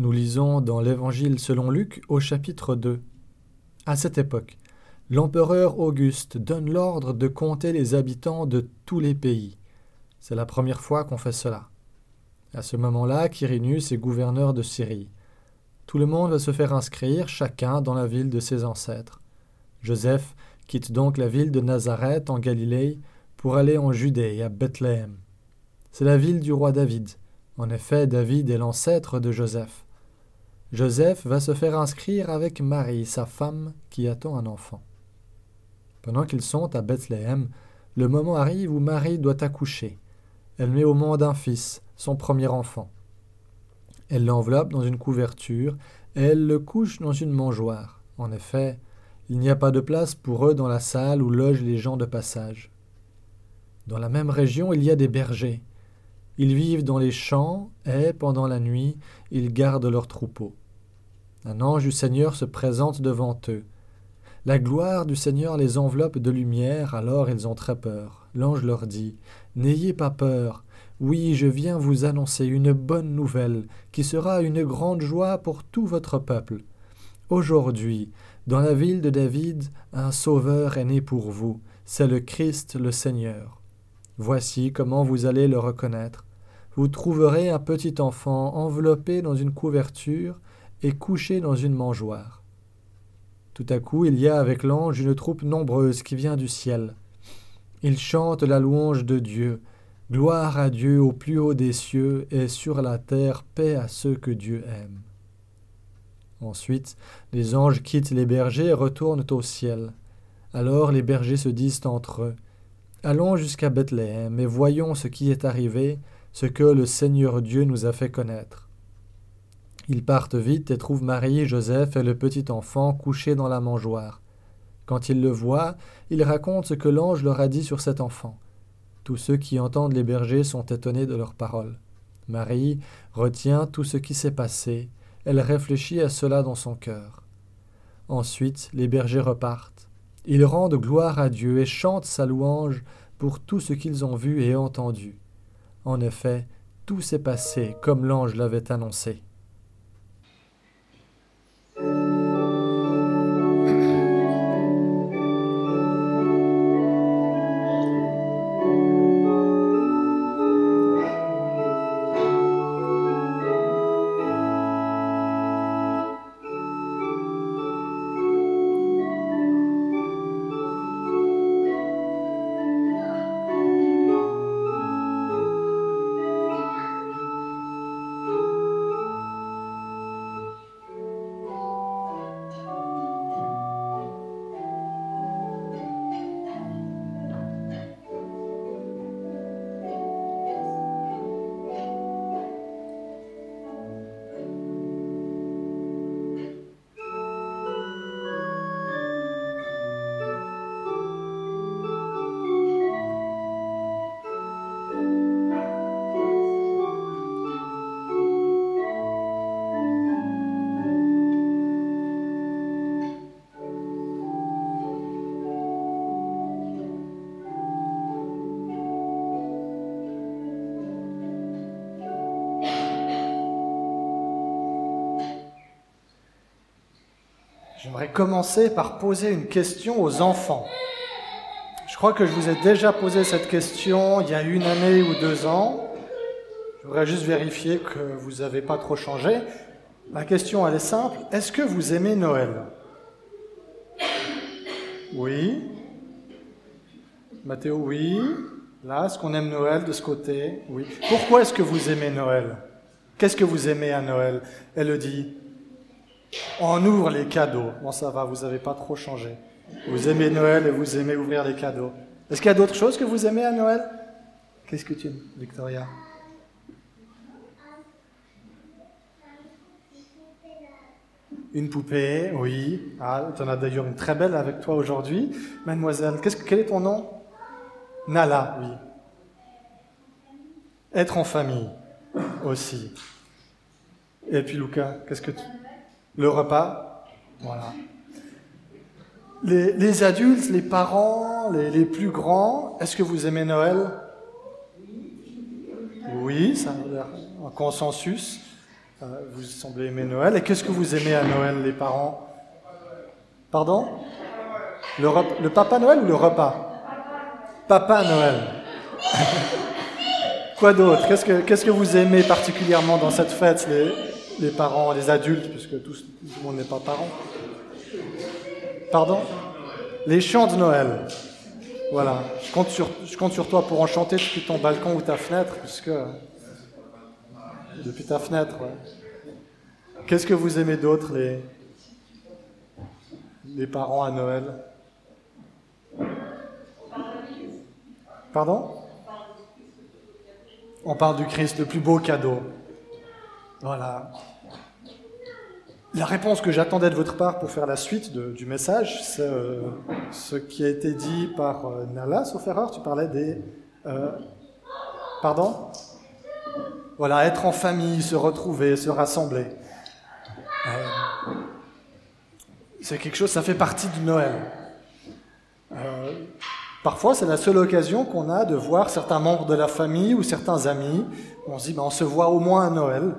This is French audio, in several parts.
Nous lisons dans l'Évangile selon Luc au chapitre 2. À cette époque, l'empereur Auguste donne l'ordre de compter les habitants de tous les pays. C'est la première fois qu'on fait cela. À ce moment-là, Quirinus est gouverneur de Syrie. Tout le monde va se faire inscrire, chacun dans la ville de ses ancêtres. Joseph quitte donc la ville de Nazareth en Galilée pour aller en Judée, à Bethléem. C'est la ville du roi David. En effet, David est l'ancêtre de Joseph. Joseph va se faire inscrire avec Marie, sa femme, qui attend un enfant. Pendant qu'ils sont à Bethléem, le moment arrive où Marie doit accoucher. Elle met au monde un fils, son premier enfant. Elle l'enveloppe dans une couverture et elle le couche dans une mangeoire. En effet, il n'y a pas de place pour eux dans la salle où logent les gens de passage. Dans la même région, il y a des bergers. Ils vivent dans les champs et, pendant la nuit, ils gardent leurs troupeaux. Un ange du Seigneur se présente devant eux. La gloire du Seigneur les enveloppe de lumière, alors ils ont très peur. L'ange leur dit N'ayez pas peur. Oui, je viens vous annoncer une bonne nouvelle, qui sera une grande joie pour tout votre peuple. Aujourd'hui, dans la ville de David, un Sauveur est né pour vous, c'est le Christ le Seigneur. Voici comment vous allez le reconnaître. Vous trouverez un petit enfant enveloppé dans une couverture, et couché dans une mangeoire. Tout à coup, il y a avec l'ange une troupe nombreuse qui vient du ciel. Ils chantent la louange de Dieu. Gloire à Dieu au plus haut des cieux et sur la terre paix à ceux que Dieu aime. Ensuite, les anges quittent les bergers et retournent au ciel. Alors les bergers se disent entre eux Allons jusqu'à Bethléem et voyons ce qui est arrivé, ce que le Seigneur Dieu nous a fait connaître. Ils partent vite et trouvent Marie, Joseph et le petit enfant couchés dans la mangeoire. Quand ils le voient, ils racontent ce que l'ange leur a dit sur cet enfant. Tous ceux qui entendent les bergers sont étonnés de leurs paroles. Marie retient tout ce qui s'est passé, elle réfléchit à cela dans son cœur. Ensuite, les bergers repartent. Ils rendent gloire à Dieu et chantent sa louange pour tout ce qu'ils ont vu et entendu. En effet, tout s'est passé comme l'ange l'avait annoncé. J'aimerais commencer par poser une question aux enfants. Je crois que je vous ai déjà posé cette question il y a une année ou deux ans. Je voudrais juste vérifier que vous n'avez pas trop changé. La question, elle est simple. Est-ce que vous aimez Noël? Oui. Mathéo, oui. Là, est-ce qu'on aime Noël de ce côté? Oui. Pourquoi est-ce que vous aimez Noël? Qu'est-ce que vous aimez à Noël? Elle dit on ouvre les cadeaux. Bon, ça va, vous n'avez pas trop changé. Vous aimez Noël et vous aimez ouvrir les cadeaux. Est-ce qu'il y a d'autres choses que vous aimez à Noël? Qu'est-ce que tu aimes, Victoria? Une poupée, oui. Ah, tu en as d'ailleurs une très belle avec toi aujourd'hui. Mademoiselle, quel est ton nom? Nala, oui. Être en famille aussi. Et puis Lucas, qu'est-ce que tu le repas. Voilà. Les, adultes, les parents, les, plus grands, est-ce que vous aimez Noël? Oui, ça a un consensus. Euh, vous semblez aimer Noël. Et qu'est-ce que vous aimez à Noël, les parents? Pardon? Le, le, Papa Noël ou le repas? Papa Noël. Quoi d'autre? Qu'est-ce que, vous aimez particulièrement dans cette fête, les parents, les adultes, puisque tout, le monde n'est pas parent Pardon? Les chants de Noël. Voilà. Je compte, sur, toi pour en chanter depuis ton balcon ou ta fenêtre, puisque. Depuis ta fenêtre, Qu'est-ce que vous aimez d'autre, les, les parents à Noël? Pardon? On parle du Christ, le plus beau cadeau. Voilà. La réponse que j'attendais de votre part pour faire la suite du message, c'est euh, ce qui a été dit par euh, Nala, sauf tu parlais des... Euh, pardon? Voilà, être en famille, se retrouver, se rassembler. c'est quelque chose, ça fait partie du Noël. parfois, c'est la seule occasion qu'on a de voir certains membres de la famille ou certains amis. On se dit, ben, on se voit au moins à Noël.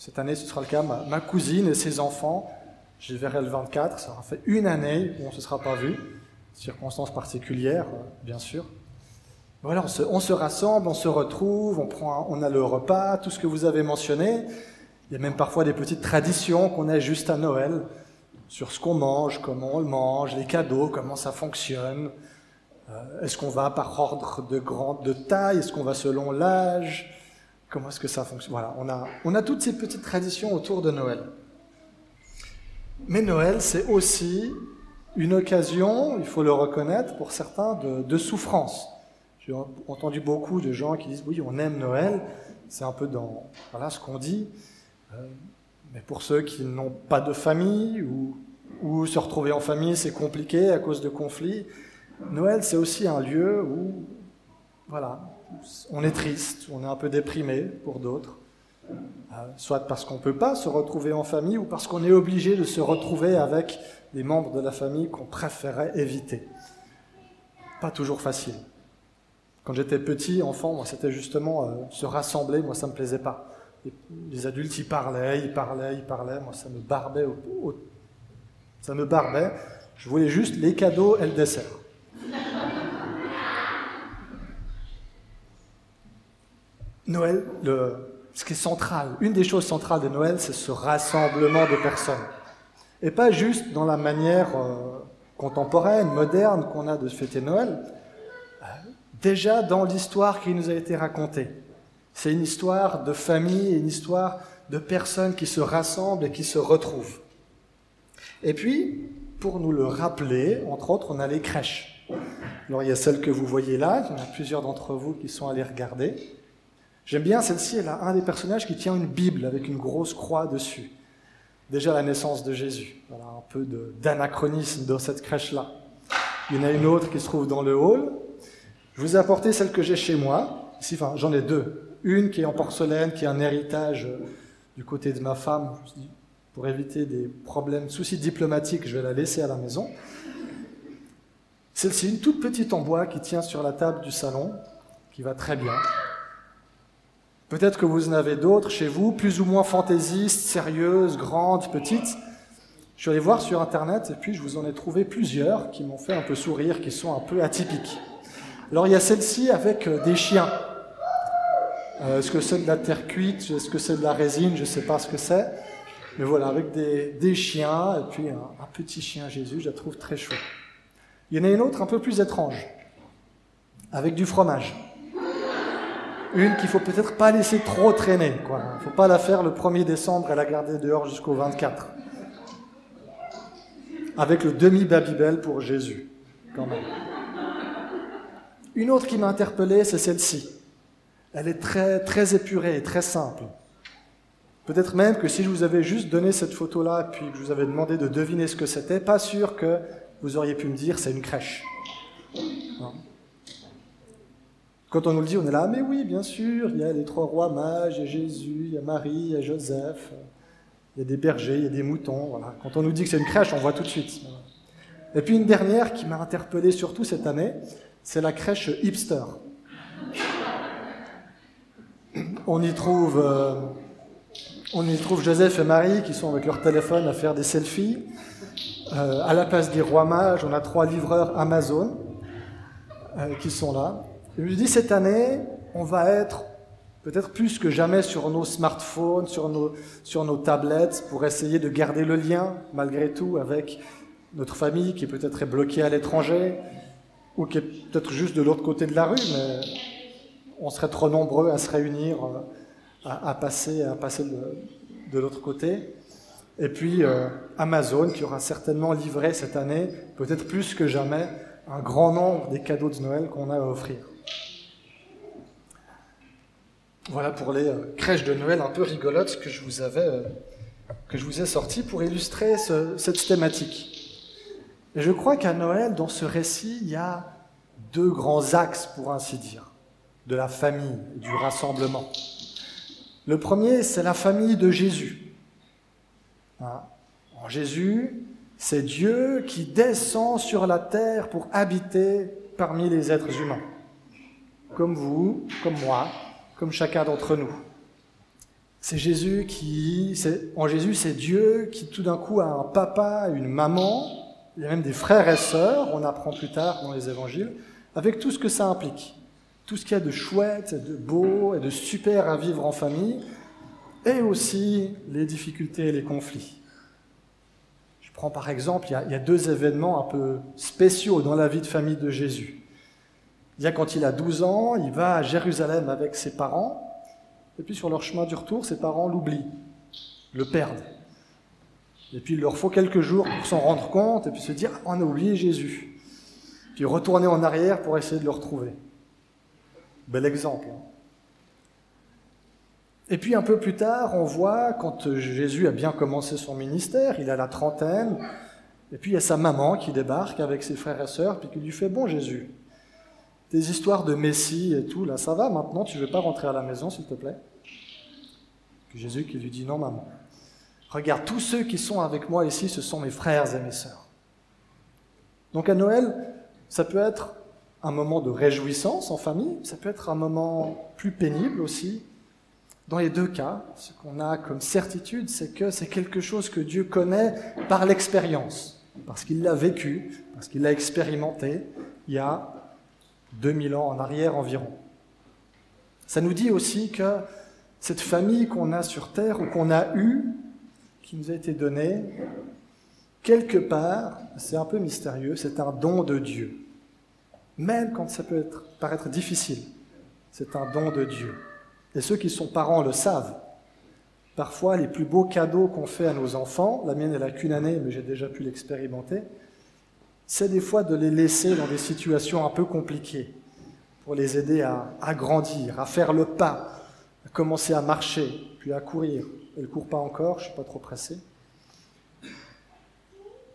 Cette année, ce sera le cas. Ma, cousine et ses enfants, j'y verrai le 24. Ça aura fait une année où on ne se sera pas vu. Circonstances particulières, euh, bien sûr. Voilà, on se, rassemble, on se retrouve, on, prend, on a le repas, tout ce que vous avez mentionné. Il y a même parfois des petites traditions qu'on a juste à Noël sur ce qu'on mange, comment on le mange, les cadeaux, comment ça fonctionne. Euh, est-ce qu'on va par ordre de grande de taille? Est-ce qu'on va selon l'âge? Comment est-ce que ça fonctionne? Voilà, on a, on a toutes ces petites traditions autour de Noël. Mais Noël, c'est aussi une occasion, il faut le reconnaître, pour certains, de, souffrance. J'ai entendu beaucoup de gens qui disent oui, on aime Noël, c'est un peu dans voilà, ce qu'on dit. Euh, mais pour ceux qui n'ont pas de famille ou, ou se retrouver en famille, c'est compliqué à cause de conflits, Noël, c'est aussi un lieu où voilà, on est triste, on est un peu déprimé pour d'autres, euh, soit parce qu'on ne peut pas se retrouver en famille ou parce qu'on est obligé de se retrouver avec des membres de la famille qu'on préférait éviter. Pas toujours facile. Quand j'étais petit, enfant, moi, c'était justement euh, se rassembler, moi, ça ne me plaisait pas. Les, adultes, ils parlaient, ils parlaient, ils parlaient, moi, ça me barbait. ça me barbait. Je voulais juste les cadeaux et le dessert. Noël, ce qui est central, une des choses centrales de Noël, c'est ce rassemblement de personnes. Et pas juste dans la manière euh, contemporaine, moderne qu'on a de fêter Noël, euh, déjà dans l'histoire qui nous a été racontée. C'est une histoire de famille, une histoire de personnes qui se rassemblent et qui se retrouvent. Et puis, pour nous le rappeler, entre autres, on a les crèches. Alors il y a celle que vous voyez là, il y en a plusieurs d'entre vous qui sont allés regarder. J'aime bien celle-ci, elle a un des personnages qui tient une Bible avec une grosse croix dessus. Déjà la naissance de Jésus. Voilà un peu d'anachronisme dans cette crèche-là. Il y en a une autre qui se trouve dans le hall. Je vous ai apporté celle que j'ai chez moi. Ici, enfin, j'en ai deux. Une qui est en porcelaine, qui est un héritage euh, du côté de ma femme. Pour éviter des problèmes, soucis diplomatiques, je vais la laisser à la maison. Celle-ci, une toute petite en bois qui tient sur la table du salon, qui va très bien. Peut-être que vous en avez d'autres chez vous, plus ou moins fantaisistes, sérieuses, grandes, petites. Je suis allé voir sur Internet et puis je vous en ai trouvé plusieurs qui m'ont fait un peu sourire, qui sont un peu atypiques. Alors il y a celle-ci avec euh, des chiens. Euh, est-ce que c'est de la terre cuite? Est-ce que c'est de la résine? Je ne sais pas ce que c'est. Mais voilà, avec des, chiens et puis un, un, petit chien Jésus, je la trouve très chouette. Il y en a une autre un peu plus étrange, avec du fromage une qu'il faut peut-être pas laisser trop traîner. Ne faut pas la faire le 1er décembre et la garder dehors jusqu'au 24. Avec le demi-babybel pour Jésus, quand même. Une autre qui m'a interpellé, c'est celle-ci. Elle est très, très épurée et très simple. Peut-être même que si je vous avais juste donné cette photo-là, puis que je vous avais demandé de deviner ce que c'était, pas sûr que vous auriez pu me dire c'est une crèche. Quand on nous le dit, on est là, mais oui, bien sûr, il y a les trois rois mages, il y a Jésus, il y a Marie, il y a Joseph, il y a des bergers, il y a des moutons. Voilà. Quand on nous dit que c'est une crèche, on voit tout de suite. Et puis une dernière qui m'a interpellé surtout cette année, c'est la crèche hipster. On y trouve euh, On y trouve Joseph et Marie qui sont avec leur téléphone à faire des selfies. Euh, à la place des rois mages, on a trois livreurs Amazon euh, qui sont là. Je lui dis, cette année, on va être peut-être plus que jamais sur nos smartphones, sur nos, tablettes, pour essayer de garder le lien, malgré tout, avec notre famille qui peut-être est bloquée à l'étranger, ou qui est peut-être juste de l'autre côté de la rue, mais on serait trop nombreux à se réunir, euh, à, passer, à passer de, l'autre côté. Et puis euh, Amazon qui aura certainement livré cette année, peut-être plus que jamais, un grand nombre des cadeaux de Noël qu'on a à offrir. Voilà pour les euh, crèches de Noël un peu rigolotes que je vous vous ai sorties pour illustrer cette thématique. Et je crois qu'à Noël, dans ce récit, il y a deux grands axes, pour ainsi dire, de la famille, du rassemblement. Le premier, c'est la famille de Jésus. Hein? En Jésus, c'est Dieu qui descend sur la terre pour habiter parmi les êtres humains, comme vous, comme moi, comme chacun d'entre nous. C'est Jésus qui, en Jésus, c'est Dieu qui tout d'un coup a un papa, une maman, il y a même des frères et sœurs, on apprend plus tard dans les évangiles, avec tout ce que ça implique. Tout ce qu'il y a de chouette, de beau et de super à vivre en famille, et aussi les difficultés et les conflits. Je prends par exemple, il y, a, il y a deux événements un peu spéciaux dans la vie de famille de Jésus. A quand il a 12 ans, il va à Jérusalem avec ses parents, et puis sur leur chemin du retour, ses parents l'oublient, le perdent. Et puis il leur faut quelques jours pour s'en rendre compte et puis se dire on a oublié Jésus. Puis retourner en arrière pour essayer de le retrouver. Bel exemple. Hein. Et puis un peu plus tard, on voit quand Jésus a bien commencé son ministère, il a la trentaine, et puis il y a sa maman qui débarque avec ses frères et sœurs, puis qui lui fait Bon Jésus, tes histoires de Messie et tout, là ça va maintenant, tu veux pas rentrer à la maison s'il te plaît? Jésus qui lui dit Non maman, Regarde, tous ceux qui sont avec moi ici, ce sont mes frères et mes sœurs. Donc à Noël, ça peut être un moment de réjouissance en famille, ça peut être un moment plus pénible aussi. Dans les deux cas, ce qu'on a comme certitude, c'est que c'est quelque chose que Dieu connaît par l'expérience, parce qu'il l'a vécu, parce qu'il l'a expérimenté il y a 2000 ans en arrière environ. Ça nous dit aussi que cette famille qu'on a sur Terre ou qu'on a eue, qui nous a été donné, quelque part, c'est un peu mystérieux, c'est un don de Dieu. Même quand ça peut paraître difficile, c'est un don de Dieu. Et ceux qui sont parents le savent. Parfois, les plus beaux cadeaux qu'on fait à nos enfants, la mienne elle a qu'une année, mais j'ai déjà pu l'expérimenter, c'est des fois de les laisser dans des situations un peu compliquées, pour les aider à, grandir, à faire le pas, à commencer à marcher, puis à courir, elle ne court pas encore, je ne suis pas trop pressé.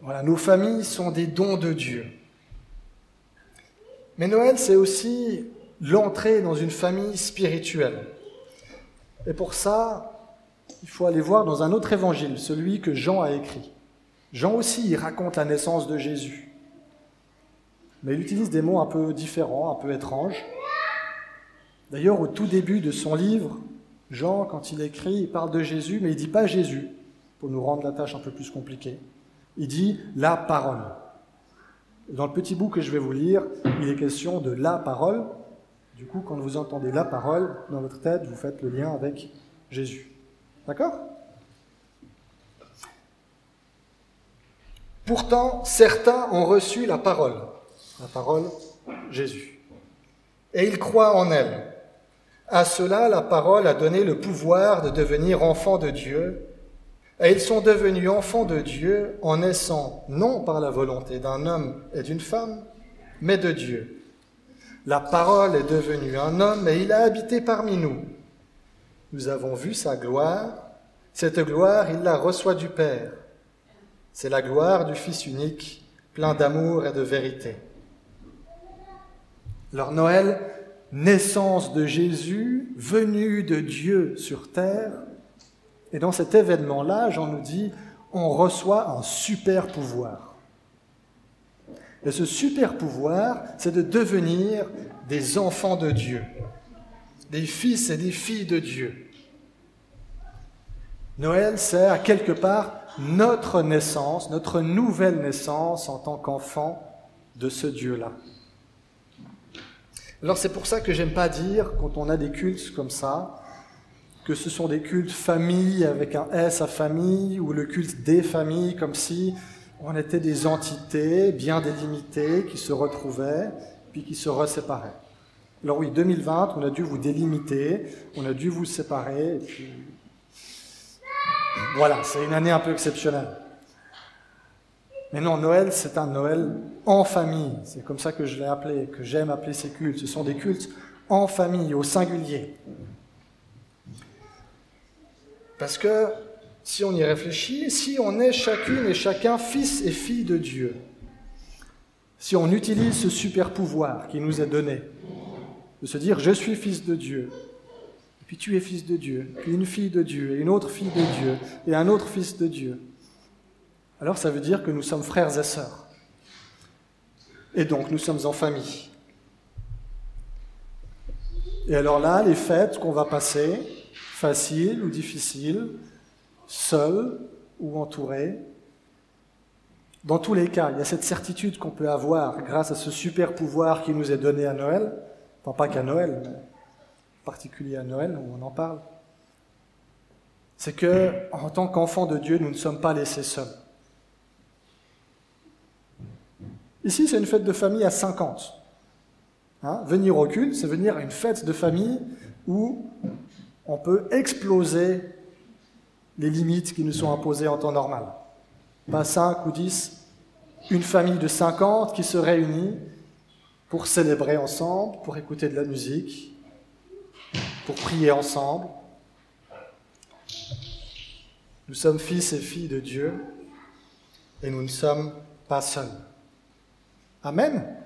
Voilà, nos familles sont des dons de Dieu. Mais Noël, c'est aussi l'entrée dans une famille spirituelle. Et pour ça, il faut aller voir dans un autre évangile, celui que Jean a écrit. Jean aussi, il raconte la naissance de Jésus. Mais il utilise des mots un peu différents, un peu étranges. D'ailleurs, au tout début de son livre, Jean, quand il écrit, il parle de Jésus, mais il ne dit pas Jésus, pour nous rendre la tâche un peu plus compliquée. Il dit la parole. Dans le petit bout que je vais vous lire, il est question de la parole. Du coup, quand vous entendez la parole dans votre tête, vous faites le lien avec Jésus. D'accord? Pourtant, certains ont reçu la parole, la parole Jésus, et ils croient en elle. À cela, la parole a donné le pouvoir de devenir enfants de Dieu, et ils sont devenus enfants de Dieu en naissant non par la volonté d'un homme et d'une femme, mais de Dieu. La parole est devenue un homme et il a habité parmi nous. Nous avons vu sa gloire. Cette gloire, il la reçoit du Père. C'est la gloire du Fils unique, plein d'amour et de vérité. Leur Noël naissance de Jésus, venu de Dieu sur terre. Et dans cet événement-là, Jean nous dit, on reçoit un super pouvoir. Et ce super pouvoir, c'est de devenir des enfants de Dieu, des fils et des filles de Dieu. Noël, c'est à quelque part notre naissance, notre nouvelle naissance en tant qu'enfant de ce Dieu-là. Alors c'est pour ça que j'aime pas dire, quand on a des cultes comme ça, que ce sont des cultes famille avec un S à famille, ou le culte des familles, comme si on était des entités bien délimitées qui se retrouvaient, puis qui se reséparaient. Alors oui, 2020, on a dû vous délimiter, on a dû vous séparer, et puis voilà, c'est une année un peu exceptionnelle. Mais non, Noël, c'est un Noël en famille. C'est comme ça que je l'ai appelé, que j'aime appeler ces cultes. Ce sont des cultes en famille, au singulier. Parce que si on y réfléchit, si on est chacune et chacun fils et fille de Dieu, si on utilise ce super pouvoir qui nous est donné, de se dire je suis fils de Dieu, et puis tu es fils de Dieu, puis une fille de Dieu, et une autre fille de Dieu, et un autre fils de Dieu, alors ça veut dire que nous sommes frères et sœurs. Et donc nous sommes en famille. Et alors là, les fêtes qu'on va passer, faciles ou difficiles, seuls ou entourés, dans tous les cas, il y a cette certitude qu'on peut avoir grâce à ce super pouvoir qui nous est donné à Noël, enfin pas qu'à Noël, mais en particulier à Noël, où on en parle, c'est que en tant qu'enfants de Dieu, nous ne sommes pas laissés seuls. Ici, c'est une fête de famille à 50. Hein, venir au culte, c'est venir à une fête de famille où on peut exploser les limites qui nous sont imposées en temps normal. Pas 5 ou 10, une famille de 50 qui se réunit pour célébrer ensemble, pour écouter de la musique, pour prier ensemble. Nous sommes fils et filles de Dieu et nous ne sommes pas seuls. Amen.